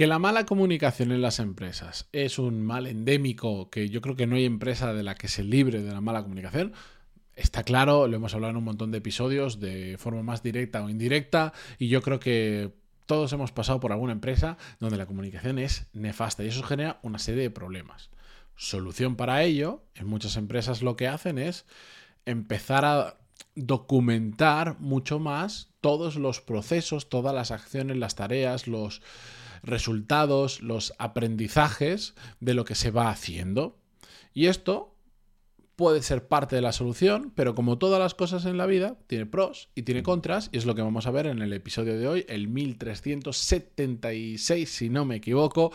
Que la mala comunicación en las empresas es un mal endémico, que yo creo que no hay empresa de la que se libre de la mala comunicación. Está claro, lo hemos hablado en un montón de episodios de forma más directa o indirecta y yo creo que todos hemos pasado por alguna empresa donde la comunicación es nefasta y eso genera una serie de problemas. Solución para ello, en muchas empresas lo que hacen es empezar a documentar mucho más todos los procesos, todas las acciones, las tareas, los resultados, los aprendizajes de lo que se va haciendo. Y esto puede ser parte de la solución, pero como todas las cosas en la vida, tiene pros y tiene contras, y es lo que vamos a ver en el episodio de hoy, el 1376, si no me equivoco.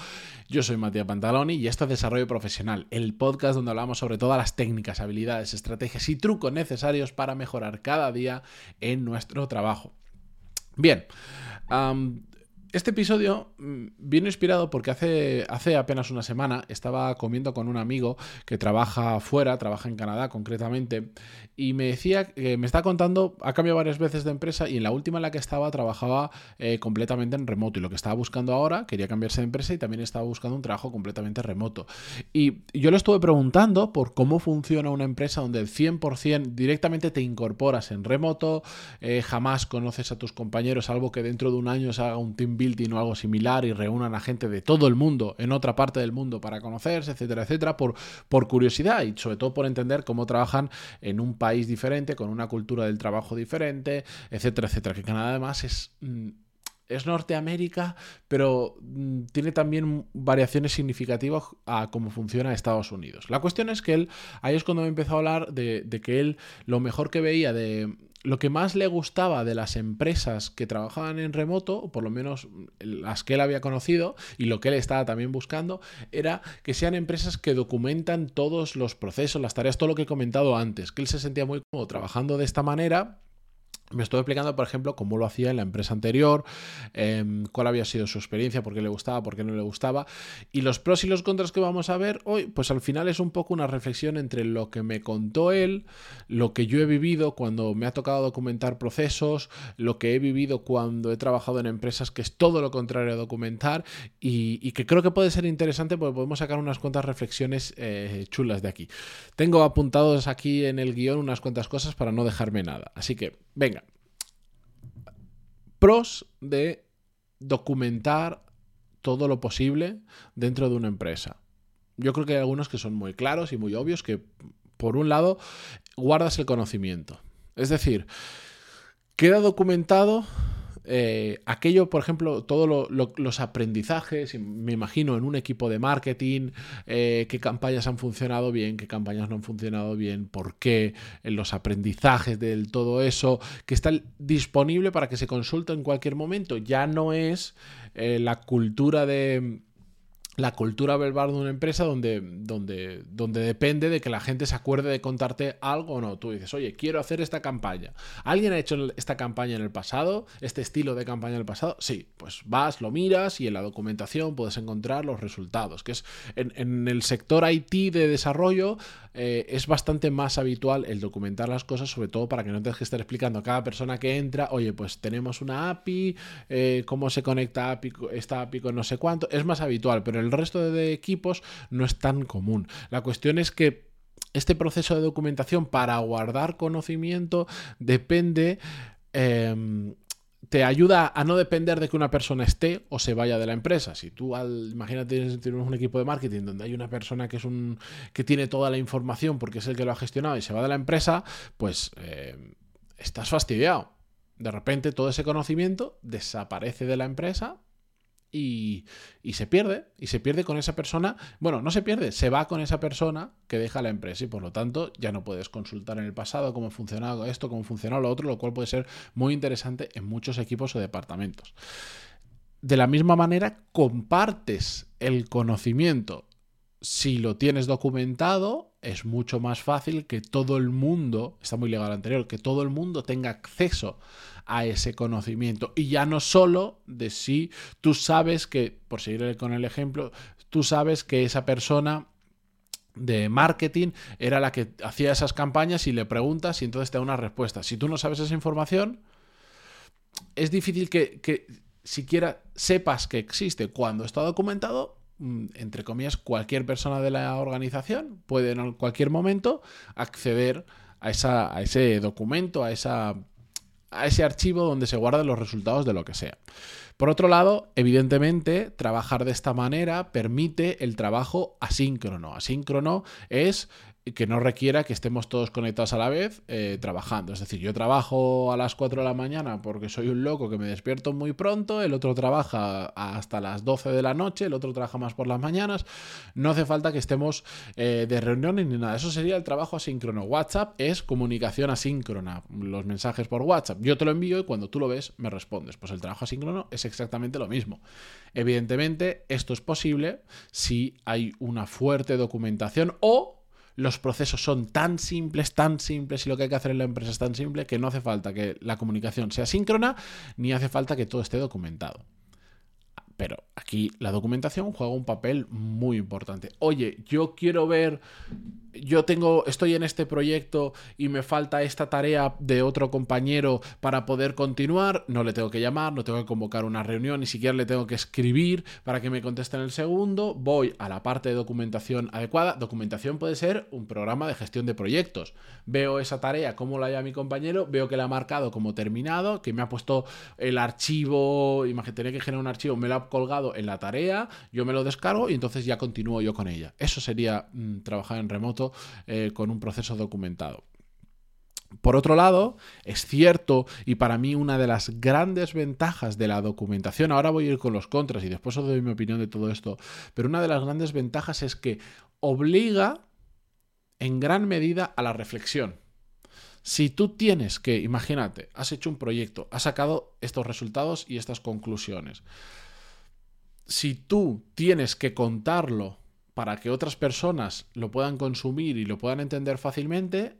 Yo soy Matías Pantaloni y esto es Desarrollo Profesional, el podcast donde hablamos sobre todas las técnicas, habilidades, estrategias y trucos necesarios para mejorar cada día en nuestro trabajo. Bien, este episodio mm, viene inspirado porque hace, hace apenas una semana estaba comiendo con un amigo que trabaja fuera, trabaja en Canadá concretamente, y me decía que me está contando, ha cambiado varias veces de empresa y en la última en la que estaba trabajaba eh, completamente en remoto y lo que estaba buscando ahora, quería cambiarse de empresa y también estaba buscando un trabajo completamente remoto. Y yo le estuve preguntando por cómo funciona una empresa donde el 100% directamente te incorporas en remoto, eh, jamás conoces a tus compañeros, salvo que dentro de un año se haga un team building o algo similar y reúnan a gente de todo el mundo en otra parte del mundo para conocerse, etcétera, etcétera, por, por curiosidad y sobre todo por entender cómo trabajan en un país diferente, con una cultura del trabajo diferente, etcétera, etcétera. Que Canadá además es... Mm, es Norteamérica, pero mm, tiene también variaciones significativas a cómo funciona Estados Unidos. La cuestión es que él, ahí es cuando me empezó a hablar de, de que él lo mejor que veía de, lo que más le gustaba de las empresas que trabajaban en remoto, o por lo menos las que él había conocido y lo que él estaba también buscando, era que sean empresas que documentan todos los procesos, las tareas, todo lo que he comentado antes, que él se sentía muy cómodo trabajando de esta manera me estuve explicando, por ejemplo, cómo lo hacía en la empresa anterior, em, cuál había sido su experiencia, por qué le gustaba, por qué no le gustaba. Y los pros y los contras que vamos a ver hoy, pues al final es un poco una reflexión entre lo que me contó él, lo que yo he vivido cuando me ha tocado documentar procesos, lo que he vivido cuando he trabajado en empresas que es todo lo contrario a documentar y, que creo que puede ser interesante porque podemos sacar unas cuantas reflexiones eh, chulas de aquí. Tengo apuntados aquí en el guion unas cuantas cosas para no dejarme nada. Así que, venga pros de documentar todo lo posible dentro de una empresa. Yo creo que hay algunos que son muy claros y muy obvios que, por un lado, guardas el conocimiento. Es decir, queda documentado eh, aquello, por ejemplo, todos los aprendizajes, me imagino en un equipo de marketing, eh, qué campañas han funcionado bien, qué campañas no han funcionado bien, por qué, en los aprendizajes de todo eso, que está disponible para que se consulte en cualquier momento. Ya no es eh, la cultura de la cultura verbal de una empresa donde, donde, donde depende de que la gente se acuerde de contarte algo o no. Tú dices, oye, quiero hacer esta campaña. ¿Alguien ha hecho esta campaña en el pasado? ¿Este estilo de campaña en el pasado? Sí, pues vas, lo miras y en la documentación puedes encontrar los resultados. Que es en, el sector IT de desarrollo eh, es bastante más habitual el documentar las cosas, sobre todo para que no tengas que estar explicando a cada persona que entra, oye, pues tenemos una API, eh, cómo se conecta API, esta API con no sé cuánto. Es más habitual, pero el resto de equipos no es tan común. La cuestión es que este proceso de documentación para guardar conocimiento depende... Em, te ayuda a no depender de que una persona esté o se vaya de la empresa. Si tú, al, imagínate, tienes un equipo de marketing donde hay una persona que es un que tiene toda la información porque es el que lo ha gestionado y se va de la empresa, pues em, estás fastidiado. De repente todo ese conocimiento desaparece de la empresa y, se pierde, y se pierde con esa persona, bueno, no se pierde, se va con esa persona que deja la empresa y por lo tanto ya no puedes consultar en el pasado cómo funcionado esto, cómo funcionado lo otro, lo cual puede ser muy interesante en muchos equipos o departamentos. De la misma manera, compartes el conocimiento. Si lo tienes documentado, es mucho más fácil que todo el mundo, está muy legal anterior, que todo el mundo tenga acceso a ese conocimiento. Y ya no solo de si tú sabes que, por seguir con el ejemplo, tú sabes que esa persona de marketing era la que hacía esas campañas y le preguntas y entonces te da una respuesta. Si tú no sabes esa información, es difícil que, siquiera sepas que existe cuando está documentado, entre comillas, cualquier persona de la organización puede en cualquier momento acceder a, esa, a ese documento, a, esa, a ese archivo donde se guardan los resultados de lo que sea. Por otro lado, evidentemente, trabajar de esta manera permite el trabajo asíncrono. Asíncrono es que no requiera que estemos todos conectados a la vez eh, trabajando. Es decir, yo trabajo a las 4 de la mañana porque soy un loco que me despierto muy pronto, el otro trabaja hasta las 12 de la noche, el otro trabaja más por las mañanas. No hace falta que estemos eh, de reuniones ni nada. Eso sería el trabajo asíncrono. WhatsApp es comunicación asíncrona, los mensajes por WhatsApp. Yo te lo envío y cuando tú lo ves me respondes. Pues el trabajo asíncrono es exactamente lo mismo. Evidentemente, esto es posible si hay una fuerte documentación o los procesos son tan simples, tan simples y lo que hay que hacer en la empresa es tan simple que no hace falta que la comunicación sea síncrona ni hace falta que todo esté documentado. Pero aquí la documentación juega un papel muy importante. Oye, yo quiero ver yo tengo, estoy en este proyecto y me falta esta tarea de otro compañero para poder continuar, no le tengo que llamar, no tengo que convocar una reunión, ni siquiera le tengo que escribir para que me conteste en el segundo, voy a la parte de documentación adecuada. Documentación puede ser un programa de gestión de proyectos. Veo esa tarea, cómo la haya mi compañero, veo que la ha marcado como terminado, que me ha puesto el archivo, imagínate, que generar un archivo, me lo ha colgado en la tarea, yo me lo descargo y entonces ya continúo yo con ella. Eso sería mm, trabajar en remoto eh, con un proceso documentado. Por otro lado, es cierto, y para mí una de las grandes ventajas de la documentación, ahora voy a ir con los contras y después os doy mi opinión de todo esto, pero una de las grandes ventajas es que obliga en gran medida a la reflexión. Si tú tienes que, imagínate, has hecho un proyecto, has sacado estos resultados y estas conclusiones. Si tú tienes que contarlo para que otras personas lo puedan consumir y lo puedan entender fácilmente,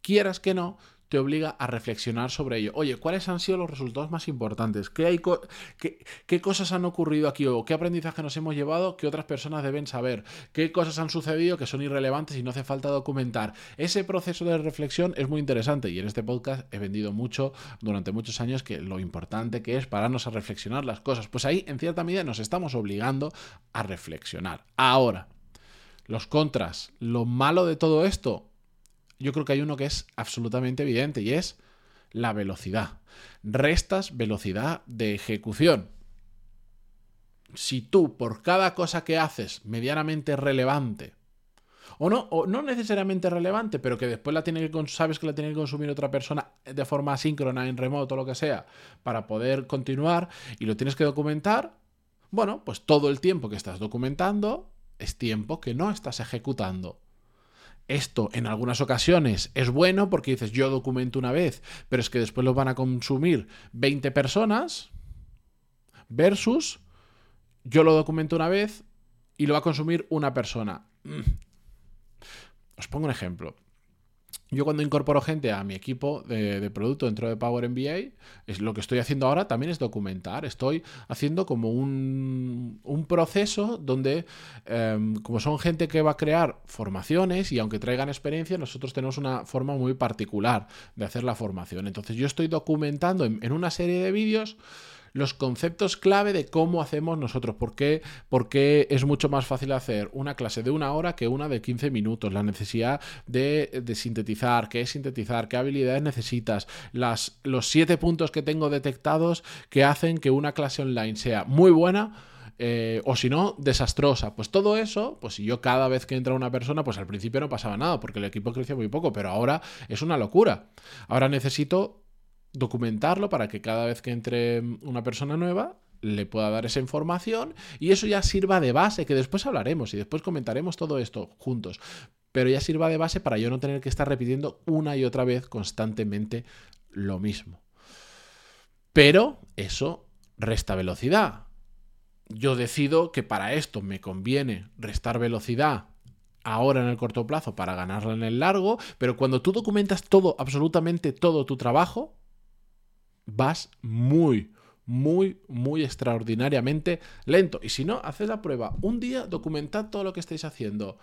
quieras que no, te obliga a reflexionar sobre ello. Oye, ¿cuáles han sido los resultados más importantes? ¿Qué, cosas han ocurrido aquí qué aprendizaje nos hemos llevado que otras personas deben saber? ¿Qué cosas han sucedido que son irrelevantes y no hace falta documentar? Ese proceso de reflexión es muy interesante y en este podcast he vendido mucho durante muchos años que lo importante que es pararnos a reflexionar las cosas. Pues ahí, en cierta medida, nos estamos obligando a reflexionar. Ahora, los contras, lo malo de todo esto, yo creo que hay uno que es absolutamente evidente y es la velocidad. Restas velocidad de ejecución. Si tú por cada cosa que haces medianamente relevante, o no, o no necesariamente relevante, pero que después la tiene que, sabes que la tiene que consumir otra persona de forma asíncrona, en remoto, lo que sea, para poder continuar y lo tienes que documentar, bueno, pues todo el tiempo que estás documentando es tiempo que no estás ejecutando. Esto en algunas ocasiones es bueno porque dices yo documento una vez, pero es que después lo van a consumir 20 personas versus yo lo documento una vez y lo va a consumir una persona. Mm. Os pongo un ejemplo. Yo cuando incorporo gente a mi equipo de, producto dentro de Power MBA, es lo que estoy haciendo ahora también es documentar. Estoy haciendo como un, proceso donde, em, como son gente que va a crear formaciones y aunque traigan experiencia, nosotros tenemos una forma muy particular de hacer la formación. Entonces yo estoy documentando en una serie de vídeos los conceptos clave de cómo hacemos nosotros. ¿Por qué? Porque es mucho más fácil hacer una clase de una hora que una de 15 minutos. La necesidad de, sintetizar, qué es sintetizar, qué habilidades necesitas, las, los siete puntos que tengo detectados que hacen que una clase online sea muy buena. Eh, o si no, desastrosa. Pues todo eso, pues si yo cada vez que entra una persona, pues al principio no pasaba nada, porque el equipo crecía muy poco, pero ahora es una locura. Ahora necesito documentarlo para que cada vez que entre una persona nueva le pueda dar esa información y eso ya sirva de base, que después hablaremos y después comentaremos todo esto juntos, pero ya sirva de base para yo no tener que estar repitiendo una y otra vez constantemente lo mismo. Pero eso resta velocidad. Yo decido que para esto me conviene restar velocidad ahora en el corto plazo para ganarla en el largo, pero cuando tú documentas todo, absolutamente todo tu trabajo, vas muy, muy, muy extraordinariamente lento. Y si no, haced la prueba. Un día documentad todo lo que estáis haciendo.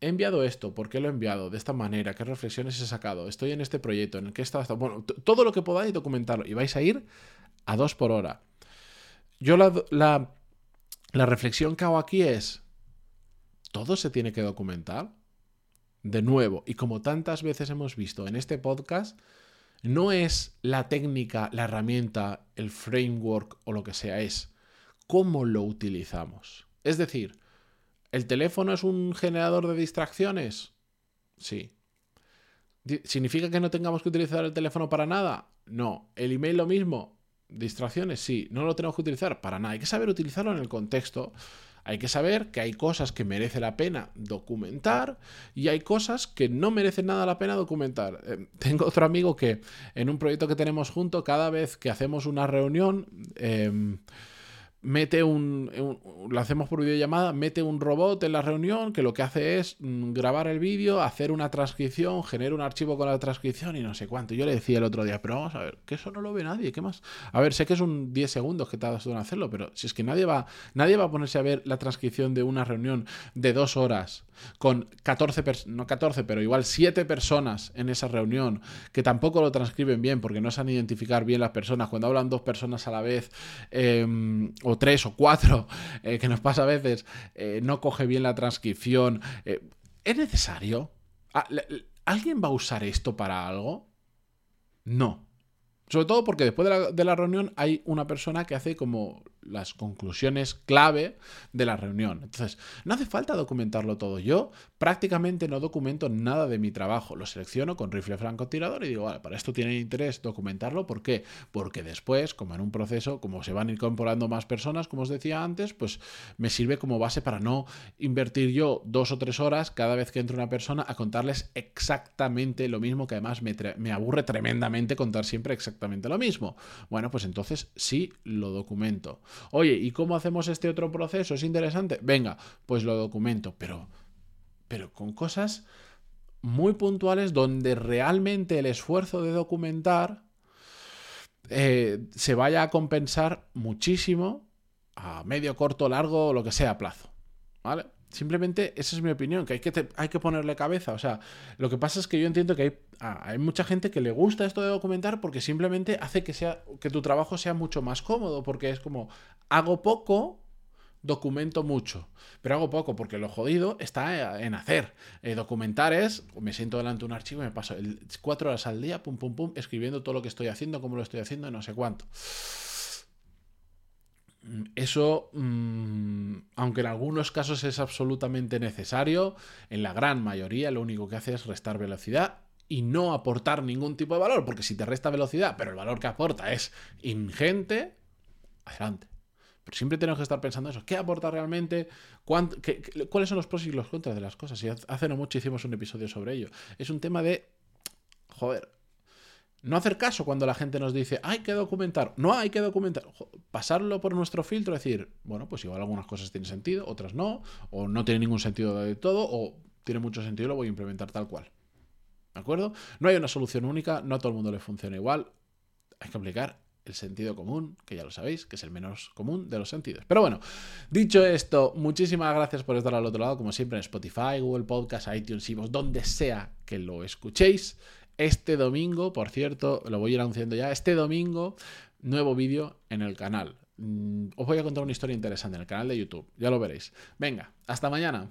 He enviado esto, ¿por qué lo he enviado? De esta manera, ¿qué reflexiones he sacado? Estoy en este proyecto, en el que he estado. Bueno, todo lo que podáis documentarlo y vais a ir a dos por hora. yo la, la, la reflexión que hago aquí es, ¿todo se tiene que documentar? De nuevo, y como tantas veces hemos visto en este podcast, no es la técnica, la herramienta, el framework o lo que sea, es cómo lo utilizamos. Es decir, ¿el teléfono es un generador de distracciones? Sí. ¿Significa que no tengamos que utilizar el teléfono para nada? No. ¿El email lo mismo? Distracciones, sí. No lo tenemos que utilizar para nada. Hay que saber utilizarlo en el contexto. Hay que saber que hay cosas que merece la pena documentar y hay cosas que no merecen nada la pena documentar. Eh, tengo otro amigo que en un proyecto que tenemos junto, cada vez que hacemos una reunión, em, mete un, lo hacemos por videollamada, mete un robot en la reunión que lo que hace es mm, grabar el vídeo, hacer una transcripción, genera un archivo con la transcripción y no sé cuánto. Yo le decía el otro día, pero vamos a ver, que eso no lo ve nadie, ¿qué más? A ver, sé que es un 10 segundos que tardas en hacerlo, pero si es que nadie va, nadie va a ponerse a ver la transcripción de una reunión de dos horas con 14, no 14, pero igual 7 personas en esa reunión que tampoco lo transcriben bien porque no saben identificar bien las personas. Cuando hablan dos personas a la vez, em, o tres o cuatro, eh, que nos pasa a veces, eh, no coge bien la transcripción. Eh, ¿Es necesario? Ah, ¿Alguien va a usar esto para algo? No. Sobre todo porque después de la, reunión hay una persona que hace como las conclusiones clave de la reunión. Entonces, no hace falta documentarlo todo. Yo prácticamente no documento nada de mi trabajo. Lo selecciono con rifle francotirador y digo, vale, para esto tiene interés documentarlo. ¿Por qué? Porque después, como en un proceso, como se van incorporando más personas, como os decía antes, pues me sirve como base para no invertir yo dos o tres horas cada vez que entre una persona a contarles exactamente lo mismo, que además me, me aburre tremendamente contar siempre exactamente lo mismo. Bueno, pues entonces sí lo documento. Oye, ¿y cómo hacemos este otro proceso? ¿Es interesante? Venga, pues lo documento, pero, pero con cosas muy puntuales donde realmente el esfuerzo de documentar eh, se vaya a compensar muchísimo a medio, corto, largo o lo que sea plazo. ¿Vale? Simplemente esa es mi opinión, que hay que, hay que ponerle cabeza. O sea, lo que pasa es que yo entiendo que hay, ah, hay, mucha gente que le gusta esto de documentar porque simplemente hace que, sea, que tu trabajo sea mucho más cómodo, porque es como, hago poco, documento mucho, pero hago poco porque lo jodido está en hacer. Eh, documentar es, me siento delante de un archivo y me paso cuatro horas al día, pum, pum, pum, escribiendo todo lo que estoy haciendo, cómo lo estoy haciendo, no sé cuánto. Eso, mm, aunque en algunos casos es absolutamente necesario, en la gran mayoría lo único que hace es restar velocidad y no aportar ningún tipo de valor, porque si te resta velocidad, pero el valor que aporta es ingente, adelante. Pero siempre tenemos que estar pensando eso. ¿Qué aporta realmente? ¿Cuáles son los pros y los contras de las cosas? Y hace no mucho hicimos un episodio sobre ello. Es un tema de, joder, no hacer caso cuando la gente nos dice, hay que documentar. No hay que documentar. Pasarlo por nuestro filtro, decir, bueno, pues igual algunas cosas tienen sentido, otras no, o no tiene ningún sentido de todo, o tiene mucho sentido lo voy a implementar tal cual. ¿De acuerdo? No hay una solución única, no a todo el mundo le funciona igual. Hay que aplicar el sentido común, que ya lo sabéis, que es el menos común de los sentidos. Pero bueno, dicho esto, muchísimas gracias por estar al otro lado, como siempre en Spotify, Google Podcast, iTunes, vos donde sea que lo escuchéis. Este domingo, por cierto, lo voy a ir anunciando ya, este domingo, nuevo vídeo en el canal. Mm, os voy a contar una historia interesante en el canal de YouTube, ya lo veréis. Venga, hasta mañana.